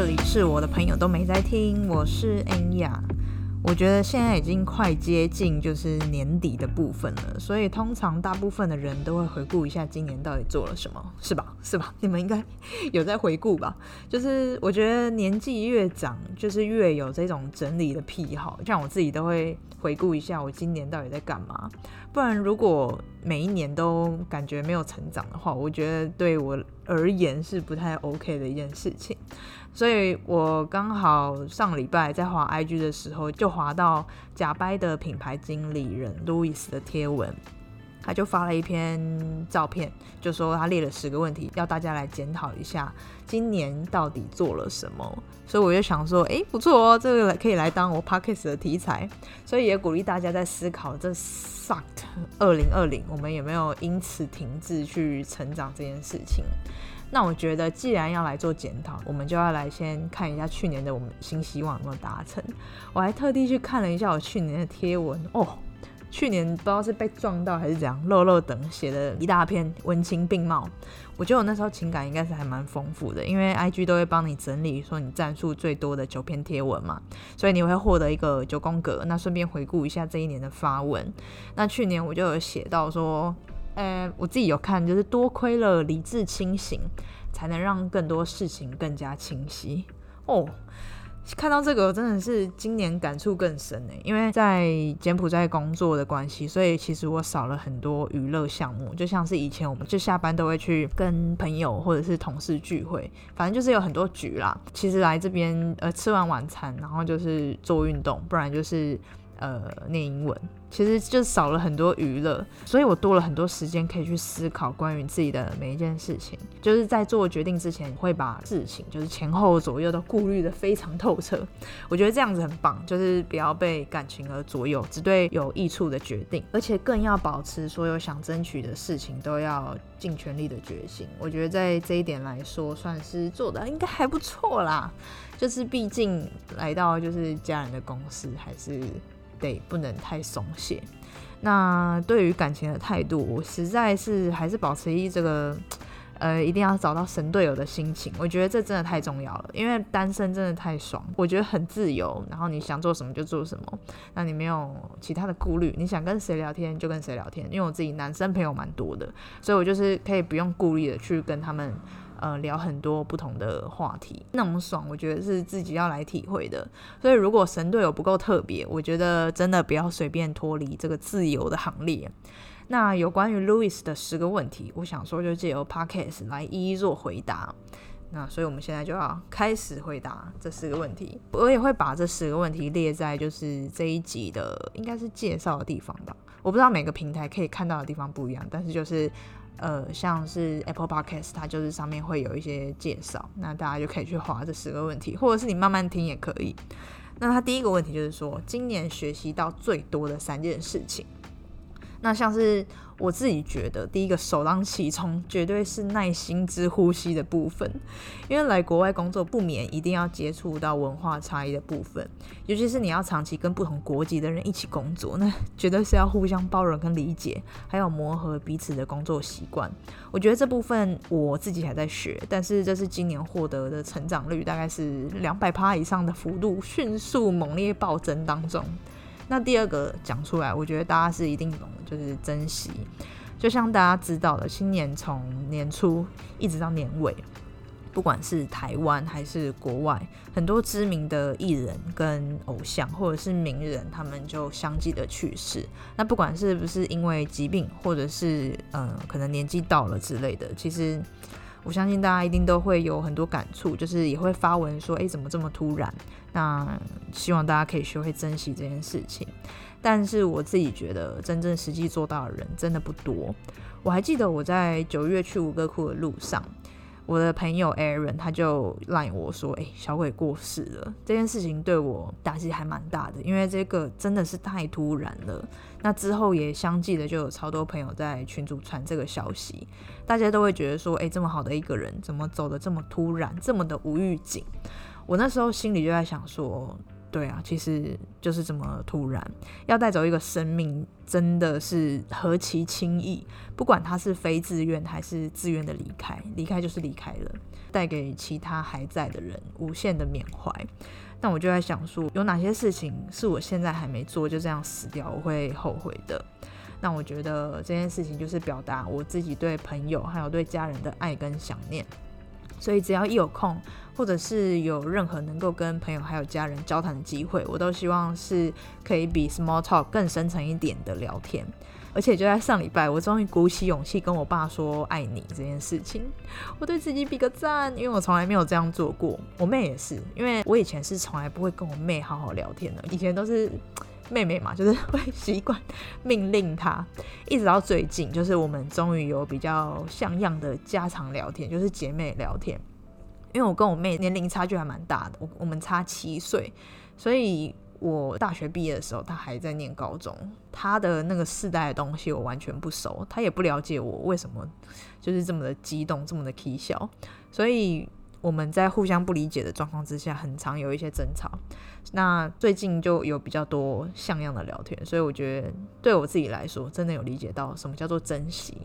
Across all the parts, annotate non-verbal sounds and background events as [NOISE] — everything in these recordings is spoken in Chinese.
这里是我的朋友都没在听，我是恩雅。我觉得现在已经快接近就是年底的部分了，所以通常大部分的人都会回顾一下今年到底做了什么，是吧？是吧？[LAUGHS] 你们应该有在回顾吧？就是我觉得年纪越长，就是越有这种整理的癖好，像我自己都会回顾一下我今年到底在干嘛。不然如果每一年都感觉没有成长的话，我觉得对我而言是不太 OK 的一件事情。所以我刚好上礼拜在滑 IG 的时候，就滑到假掰的品牌经理人 Louis 的贴文，他就发了一篇照片，就说他列了十个问题，要大家来检讨一下今年到底做了什么。所以我就想说，哎，不错哦，这个可以来当我 Podcast 的题材。所以也鼓励大家在思考这 sucked 二零二零，我们有没有因此停滞去成长这件事情。那我觉得，既然要来做检讨，我们就要来先看一下去年的我们新希望有没有达成。我还特地去看了一下我去年的贴文哦，去年不知道是被撞到还是怎样，漏漏等写了一大篇文情并茂。我觉得我那时候情感应该是还蛮丰富的，因为 IG 都会帮你整理说你赞数最多的九篇贴文嘛，所以你会获得一个九宫格。那顺便回顾一下这一年的发文。那去年我就有写到说。呃，我自己有看，就是多亏了理智清醒，才能让更多事情更加清晰哦。看到这个真的是今年感触更深呢，因为在柬埔寨工作的关系，所以其实我少了很多娱乐项目，就像是以前我们就下班都会去跟朋友或者是同事聚会，反正就是有很多局啦。其实来这边呃吃完晚餐，然后就是做运动，不然就是。呃，念英文其实就少了很多娱乐，所以我多了很多时间可以去思考关于自己的每一件事情。就是在做决定之前，会把事情就是前后左右都顾虑的非常透彻。我觉得这样子很棒，就是不要被感情而左右，只对有益处的决定，而且更要保持所有想争取的事情都要尽全力的决心。我觉得在这一点来说，算是做的应该还不错啦。就是毕竟来到就是家人的公司，还是。得不能太松懈。那对于感情的态度，我实在是还是保持一这个，呃，一定要找到神队友的心情。我觉得这真的太重要了，因为单身真的太爽，我觉得很自由，然后你想做什么就做什么，那你没有其他的顾虑，你想跟谁聊天就跟谁聊天。因为我自己男生朋友蛮多的，所以我就是可以不用顾虑的去跟他们。呃，聊很多不同的话题，那种爽，我觉得是自己要来体会的。所以，如果神队友不够特别，我觉得真的不要随便脱离这个自由的行列。那有关于 Louis 的十个问题，我想说就借由 Podcast 来一一做回答。那所以，我们现在就要开始回答这十个问题。我也会把这十个问题列在就是这一集的应该是介绍的地方吧。我不知道每个平台可以看到的地方不一样，但是就是。呃，像是 Apple Podcast，它就是上面会有一些介绍，那大家就可以去划这十个问题，或者是你慢慢听也可以。那它第一个问题就是说，今年学习到最多的三件事情。那像是我自己觉得，第一个首当其冲绝对是耐心之呼吸的部分，因为来国外工作不免一定要接触到文化差异的部分，尤其是你要长期跟不同国籍的人一起工作，那绝对是要互相包容跟理解，还有磨合彼此的工作习惯。我觉得这部分我自己还在学，但是这是今年获得的成长率大概是两百趴以上的幅度，迅速猛烈暴增当中。那第二个讲出来，我觉得大家是一定懂，就是珍惜。就像大家知道的，新年从年初一直到年尾，不管是台湾还是国外，很多知名的艺人跟偶像或者是名人，他们就相继的去世。那不管是不是因为疾病，或者是嗯可能年纪到了之类的，其实。我相信大家一定都会有很多感触，就是也会发文说：“哎，怎么这么突然？”那希望大家可以学会珍惜这件事情。但是我自己觉得，真正实际做到的人真的不多。我还记得我在九月去五个库的路上。我的朋友 Aaron 他就赖我说：“哎，小鬼过世了。”这件事情对我打击还蛮大的，因为这个真的是太突然了。那之后也相继的就有超多朋友在群组传这个消息，大家都会觉得说：“哎，这么好的一个人，怎么走的这么突然，这么的无预警？”我那时候心里就在想说：“对啊，其实就是这么突然，要带走一个生命，真的是何其轻易。不管他是非自愿还是自愿的离开，离开就是离开了，带给其他还在的人无限的缅怀。那我就在想说，有哪些事情是我现在还没做，就这样死掉，我会后悔的。那我觉得这件事情就是表达我自己对朋友还有对家人的爱跟想念。所以只要一有空，或者是有任何能够跟朋友还有家人交谈的机会，我都希望是可以比 small talk 更深层一点的聊天。而且就在上礼拜，我终于鼓起勇气跟我爸说爱你这件事情，我对自己比个赞，因为我从来没有这样做过。我妹也是，因为我以前是从来不会跟我妹好好聊天的，以前都是妹妹嘛，就是会习惯命令她。一直到最近，就是我们终于有比较像样的家常聊天，就是姐妹聊天。因为我跟我妹年龄差距还蛮大的，我我们差七岁，所以。我大学毕业的时候，她还在念高中，她的那个世代的东西我完全不熟，她也不了解我为什么就是这么的激动，这么的啼笑，所以我们在互相不理解的状况之下，很常有一些争吵。那最近就有比较多像样的聊天，所以我觉得对我自己来说，真的有理解到什么叫做珍惜。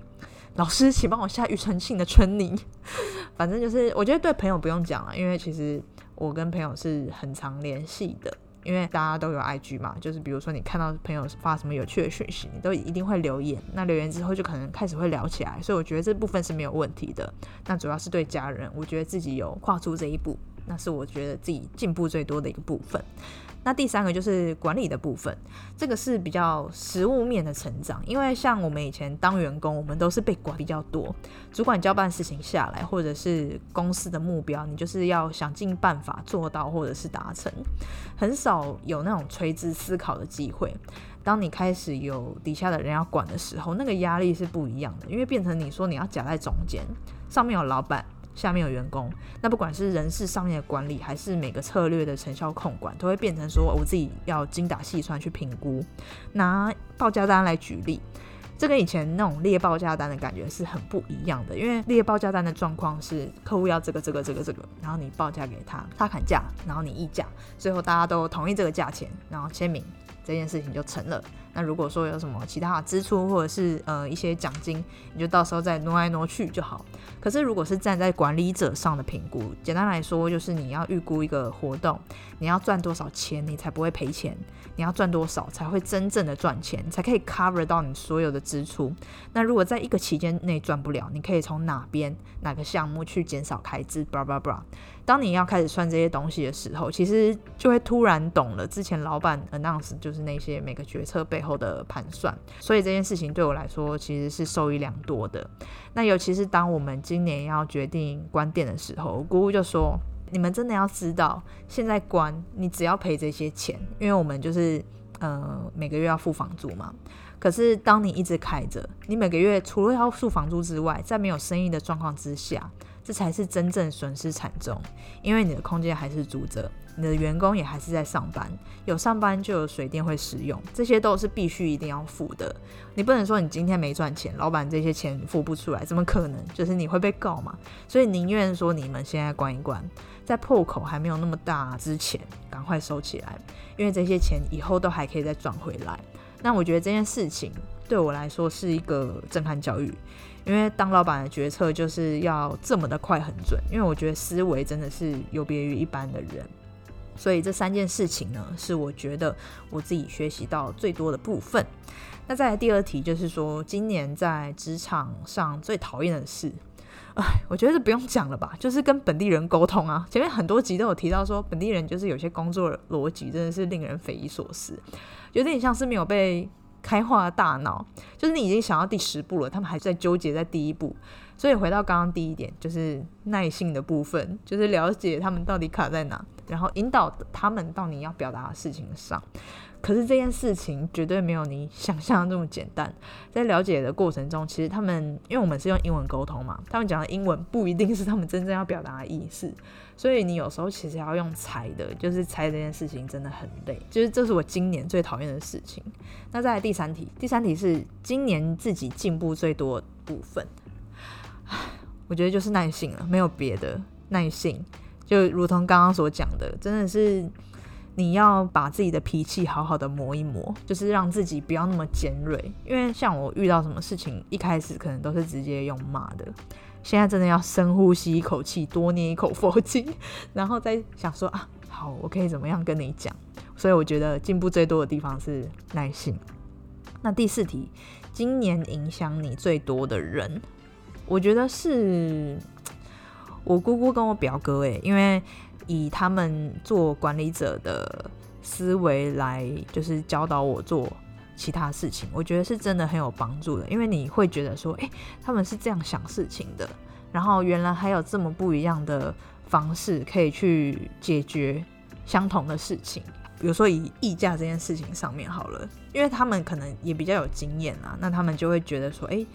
老师，请帮我下庾澄庆的春泥。[LAUGHS] 反正就是，我觉得对朋友不用讲了，因为其实我跟朋友是很常联系的。因为大家都有 IG 嘛，就是比如说你看到朋友发什么有趣的讯息，你都一定会留言。那留言之后就可能开始会聊起来，所以我觉得这部分是没有问题的。那主要是对家人，我觉得自己有跨出这一步，那是我觉得自己进步最多的一个部分。那第三个就是管理的部分，这个是比较实物面的成长。因为像我们以前当员工，我们都是被管比较多，主管交办事情下来，或者是公司的目标，你就是要想尽办法做到或者是达成，很少有那种垂直思考的机会。当你开始有底下的人要管的时候，那个压力是不一样的，因为变成你说你要夹在中间，上面有老板。下面有员工，那不管是人事上面的管理，还是每个策略的成效控管，都会变成说我自己要精打细算去评估。拿报价单来举例，这跟以前那种列报价单的感觉是很不一样的。因为列报价单的状况是客户要这个这个这个这个，然后你报价给他，他砍价，然后你议价，最后大家都同意这个价钱，然后签名，这件事情就成了。那如果说有什么其他的支出，或者是呃一些奖金，你就到时候再挪来挪去就好。可是如果是站在管理者上的评估，简单来说就是你要预估一个活动，你要赚多少钱，你才不会赔钱；你要赚多少才会真正的赚钱，才可以 cover 到你所有的支出。那如果在一个期间内赚不了，你可以从哪边哪个项目去减少开支？bra bra bra。当你要开始算这些东西的时候，其实就会突然懂了之前老板 announce 就是那些每个决策背后的盘算，所以这件事情对我来说其实是受益良多的。那尤其是当我们今年要决定关店的时候，姑姑就说：“你们真的要知道，现在关你只要赔这些钱，因为我们就是呃每个月要付房租嘛。可是当你一直开着，你每个月除了要付房租之外，在没有生意的状况之下。”这才是真正损失惨重，因为你的空间还是租着，你的员工也还是在上班，有上班就有水电会使用，这些都是必须一定要付的。你不能说你今天没赚钱，老板这些钱付不出来，怎么可能？就是你会被告嘛。所以宁愿说你们现在关一关，在破口还没有那么大之前，赶快收起来，因为这些钱以后都还可以再赚回来。那我觉得这件事情对我来说是一个震撼教育。因为当老板的决策就是要这么的快很准，因为我觉得思维真的是有别于一般的人，所以这三件事情呢，是我觉得我自己学习到最多的部分。那再来第二题就是说，今年在职场上最讨厌的事，哎，我觉得不用讲了吧，就是跟本地人沟通啊。前面很多集都有提到说，本地人就是有些工作逻辑真的是令人匪夷所思，有点像是没有被。开化的大脑，就是你已经想到第十步了，他们还在纠结在第一步。所以回到刚刚第一点，就是耐性的部分，就是了解他们到底卡在哪，然后引导他们到你要表达的事情上。可是这件事情绝对没有你想象的这么简单。在了解的过程中，其实他们因为我们是用英文沟通嘛，他们讲的英文不一定是他们真正要表达的意思。所以你有时候其实要用猜的，就是猜这件事情真的很累。就是这是我今年最讨厌的事情。那再来第三题，第三题是今年自己进步最多部分。我觉得就是耐性了，没有别的耐性。就如同刚刚所讲的，真的是你要把自己的脾气好好的磨一磨，就是让自己不要那么尖锐。因为像我遇到什么事情，一开始可能都是直接用骂的，现在真的要深呼吸一口气，多念一口佛经，[LAUGHS] 然后再想说啊，好，我可以怎么样跟你讲。所以我觉得进步最多的地方是耐心。那第四题，今年影响你最多的人，我觉得是我姑姑跟我表哥诶，因为。以他们做管理者的思维来，就是教导我做其他事情，我觉得是真的很有帮助的。因为你会觉得说，诶，他们是这样想事情的，然后原来还有这么不一样的方式可以去解决相同的事情。比如说以议价这件事情上面好了，因为他们可能也比较有经验啊，那他们就会觉得说，诶，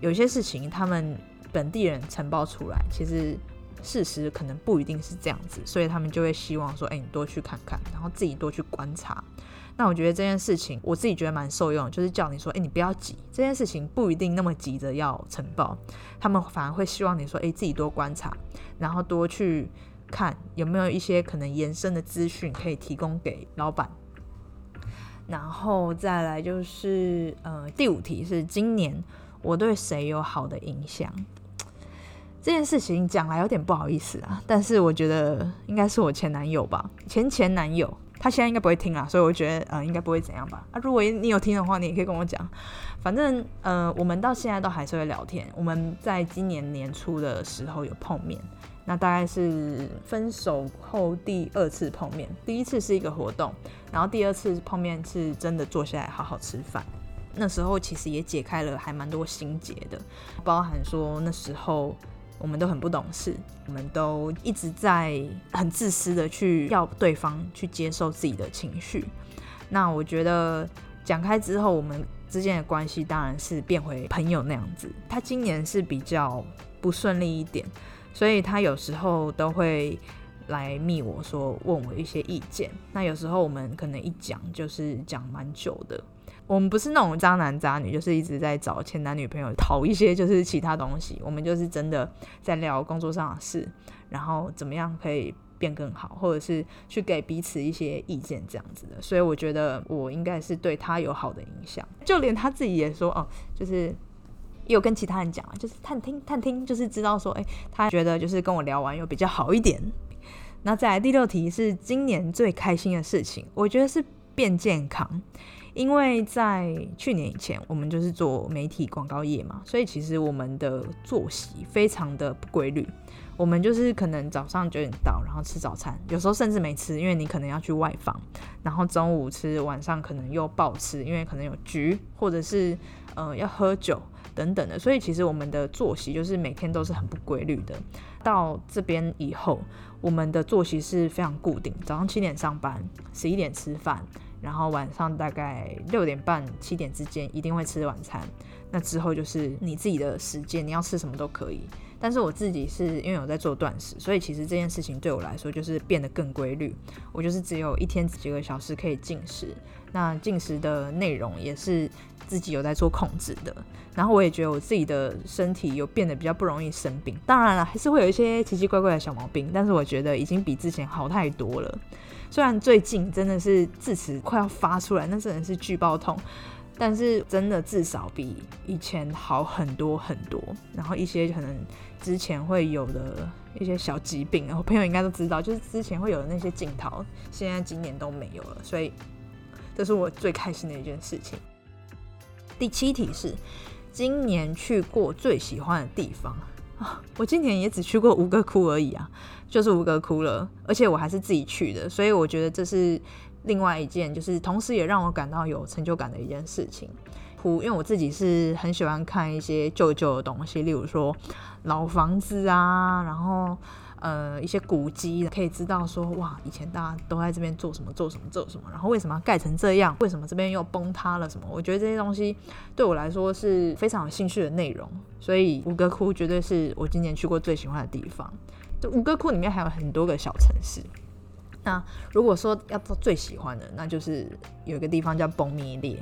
有些事情他们本地人承包出来，其实。事实可能不一定是这样子，所以他们就会希望说：“哎，你多去看看，然后自己多去观察。”那我觉得这件事情，我自己觉得蛮受用，就是叫你说：“哎，你不要急，这件事情不一定那么急着要呈报。”他们反而会希望你说：“哎，自己多观察，然后多去看有没有一些可能延伸的资讯可以提供给老板。”然后再来就是呃，第五题是今年我对谁有好的影响？这件事情讲来有点不好意思啊，但是我觉得应该是我前男友吧，前前男友，他现在应该不会听啦，所以我觉得呃应该不会怎样吧。啊，如果你有听的话，你也可以跟我讲。反正呃，我们到现在都还是会聊天。我们在今年年初的时候有碰面，那大概是分手后第二次碰面。第一次是一个活动，然后第二次碰面是真的坐下来好好吃饭。那时候其实也解开了还蛮多心结的，包含说那时候。我们都很不懂事，我们都一直在很自私的去要对方去接受自己的情绪。那我觉得讲开之后，我们之间的关系当然是变回朋友那样子。他今年是比较不顺利一点，所以他有时候都会来密我说问我一些意见。那有时候我们可能一讲就是讲蛮久的。我们不是那种渣男渣女，就是一直在找前男女朋友讨一些就是其他东西。我们就是真的在聊工作上的事，然后怎么样可以变更好，或者是去给彼此一些意见这样子的。所以我觉得我应该是对他有好的影响，就连他自己也说哦，就是有跟其他人讲啊，就是探听探听，就是知道说，哎，他觉得就是跟我聊完又比较好一点。那再来第六题是今年最开心的事情，我觉得是变健康。因为在去年以前，我们就是做媒体广告业嘛，所以其实我们的作息非常的不规律。我们就是可能早上九点到，然后吃早餐，有时候甚至没吃，因为你可能要去外访，然后中午吃，晚上可能又暴吃，因为可能有局或者是呃要喝酒等等的，所以其实我们的作息就是每天都是很不规律的。到这边以后，我们的作息是非常固定，早上七点上班，十一点吃饭。然后晚上大概六点半七点之间一定会吃晚餐，那之后就是你自己的时间，你要吃什么都可以。但是我自己是因为有在做断食，所以其实这件事情对我来说就是变得更规律。我就是只有一天几个小时可以进食，那进食的内容也是自己有在做控制的。然后我也觉得我自己的身体有变得比较不容易生病，当然了，还是会有一些奇奇怪怪的小毛病，但是我觉得已经比之前好太多了。虽然最近真的是智齿快要发出来，那真的是巨爆痛，但是真的至少比以前好很多很多。然后一些可能之前会有的一些小疾病，然后朋友应该都知道，就是之前会有的那些镜头，现在今年都没有了。所以这是我最开心的一件事情。第七题是今年去过最喜欢的地方啊，我今年也只去过吴哥窟而已啊。就是吴哥窟了，而且我还是自己去的，所以我觉得这是另外一件，就是同时也让我感到有成就感的一件事情。窟，因为我自己是很喜欢看一些旧旧的东西，例如说老房子啊，然后呃一些古迹，可以知道说哇，以前大家都在这边做什么做什么做什么，然后为什么盖成这样，为什么这边又崩塌了什么？我觉得这些东西对我来说是非常有兴趣的内容，所以五哥窟绝对是我今年去过最喜欢的地方。这五哥窟里面还有很多个小城市。那如果说要做最喜欢的，那就是有一个地方叫崩灭列，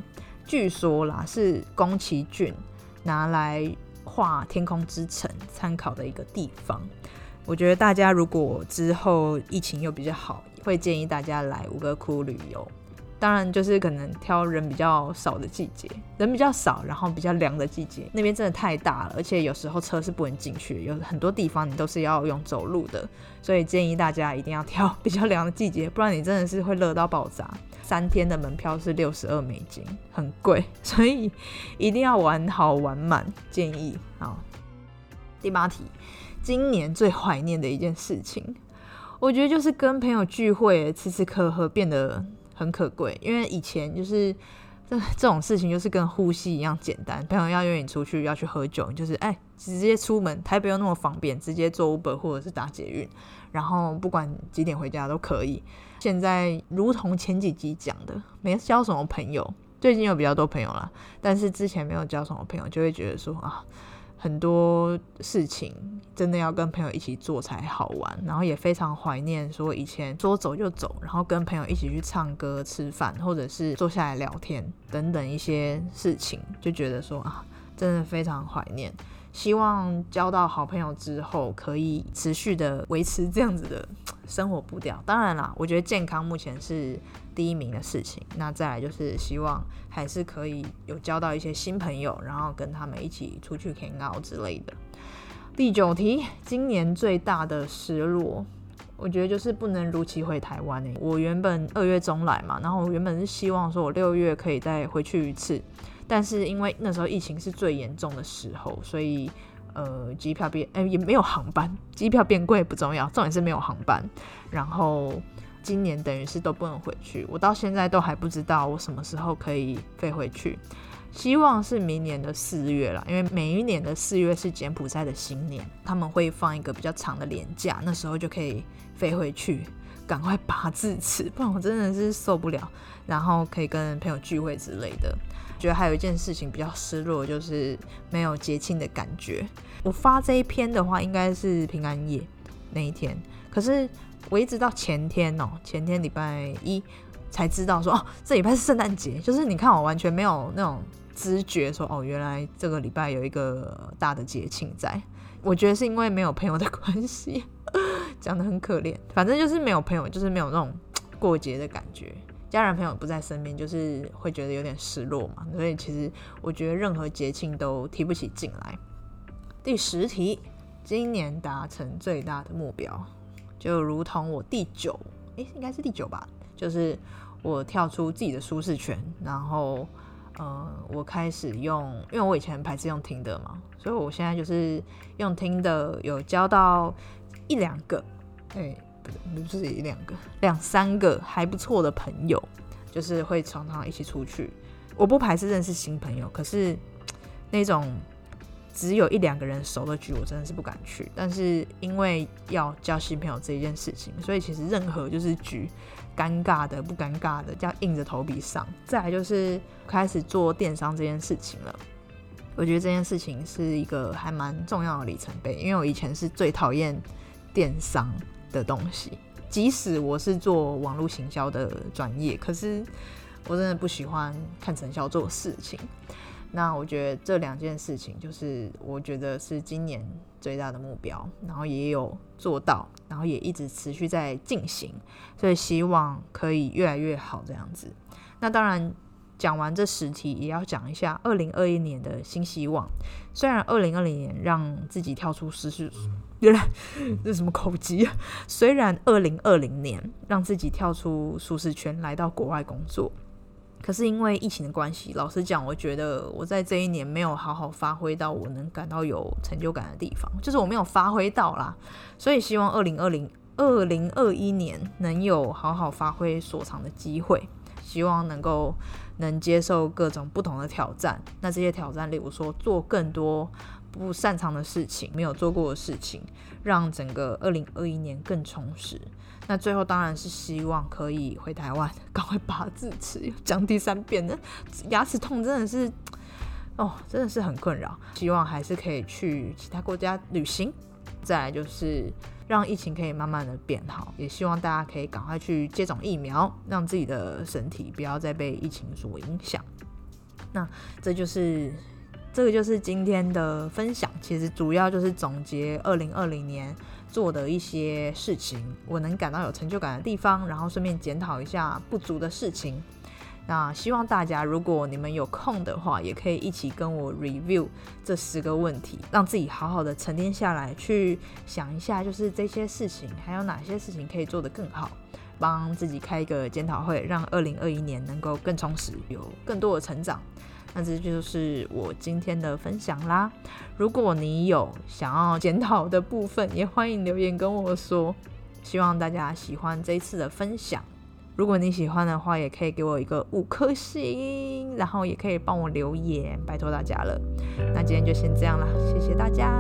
据说啦是宫崎骏拿来画《天空之城》参考的一个地方。我觉得大家如果之后疫情又比较好，会建议大家来五个窟旅游。当然，就是可能挑人比较少的季节，人比较少，然后比较凉的季节。那边真的太大了，而且有时候车是不能进去，有很多地方你都是要用走路的。所以建议大家一定要挑比较凉的季节，不然你真的是会热到爆炸。三天的门票是六十二美金，很贵，所以一定要玩好玩满。建议好。第八题，今年最怀念的一件事情，我觉得就是跟朋友聚会，吃吃喝喝变得。很可贵，因为以前就是这这种事情，就是跟呼吸一样简单。朋友要约你出去要去喝酒，就是哎，直接出门，台北又那么方便，直接坐 Uber 或者是打捷运，然后不管几点回家都可以。现在如同前几集讲的，没交什么朋友，最近有比较多朋友了，但是之前没有交什么朋友，就会觉得说啊。很多事情真的要跟朋友一起做才好玩，然后也非常怀念说以前说走就走，然后跟朋友一起去唱歌、吃饭，或者是坐下来聊天等等一些事情，就觉得说啊，真的非常怀念。希望交到好朋友之后，可以持续的维持这样子的生活步调。当然啦，我觉得健康目前是第一名的事情。那再来就是希望还是可以有交到一些新朋友，然后跟他们一起出去 hang out 之类的。第九题，今年最大的失落，我觉得就是不能如期回台湾诶。我原本二月中来嘛，然后我原本是希望说我六月可以再回去一次。但是因为那时候疫情是最严重的时候，所以呃机票变哎也没有航班，机票变贵不重要，重点是没有航班。然后今年等于是都不能回去，我到现在都还不知道我什么时候可以飞回去。希望是明年的四月了，因为每一年的四月是柬埔寨的新年，他们会放一个比较长的年假，那时候就可以飞回去，赶快拔智齿，[LAUGHS] 不然我真的是受不了。然后可以跟朋友聚会之类的。觉得还有一件事情比较失落，就是没有节庆的感觉。我发这一篇的话，应该是平安夜那一天，可是我一直到前天哦，前天礼拜一才知道说哦，这礼拜是圣诞节。就是你看，我完全没有那种知觉说哦，原来这个礼拜有一个大的节庆在。我觉得是因为没有朋友的关系，[LAUGHS] 讲的很可怜。反正就是没有朋友，就是没有那种过节的感觉。家人朋友不在身边，就是会觉得有点失落嘛。所以其实我觉得任何节庆都提不起劲来。第十题，今年达成最大的目标，就如同我第九，诶，应该是第九吧，就是我跳出自己的舒适圈，然后呃，我开始用，因为我以前排斥用听的嘛，所以我现在就是用听的，有交到一两个，哎。不是一两个，两三个还不错的朋友，就是会常常一起出去。我不排斥认识新朋友，可是那种只有一两个人熟的局，我真的是不敢去。但是因为要交新朋友这一件事情，所以其实任何就是局，尴尬的不尴尬的，要硬着头皮上。再来就是开始做电商这件事情了。我觉得这件事情是一个还蛮重要的里程碑，因为我以前是最讨厌电商。的东西，即使我是做网络行销的专业，可是我真的不喜欢看成效做事情。那我觉得这两件事情，就是我觉得是今年最大的目标，然后也有做到，然后也一直持续在进行，所以希望可以越来越好这样子。那当然。讲完这十题，也要讲一下二零二一年的新希望。虽然二零二零年让自己跳出舒适，原来 [LAUGHS] 这什么口技？虽然二零二零年让自己跳出舒适圈，来到国外工作，可是因为疫情的关系，老实讲，我觉得我在这一年没有好好发挥到我能感到有成就感的地方，就是我没有发挥到啦。所以希望二零二零二零二一年能有好好发挥所长的机会，希望能够。能接受各种不同的挑战，那这些挑战，例如说做更多不擅长的事情、没有做过的事情，让整个二零二一年更充实。那最后当然是希望可以回台湾，赶快拔智齿，讲第三遍的牙齿痛真的是，哦，真的是很困扰。希望还是可以去其他国家旅行。再来就是。让疫情可以慢慢的变好，也希望大家可以赶快去接种疫苗，让自己的身体不要再被疫情所影响。那这就是这个就是今天的分享，其实主要就是总结二零二零年做的一些事情，我能感到有成就感的地方，然后顺便检讨一下不足的事情。那希望大家，如果你们有空的话，也可以一起跟我 review 这十个问题，让自己好好的沉淀下来，去想一下，就是这些事情还有哪些事情可以做得更好，帮自己开一个检讨会，让二零二一年能够更充实，有更多的成长。那这就是我今天的分享啦。如果你有想要检讨的部分，也欢迎留言跟我说。希望大家喜欢这一次的分享。如果你喜欢的话，也可以给我一个五颗星，然后也可以帮我留言，拜托大家了。那今天就先这样啦，谢谢大家。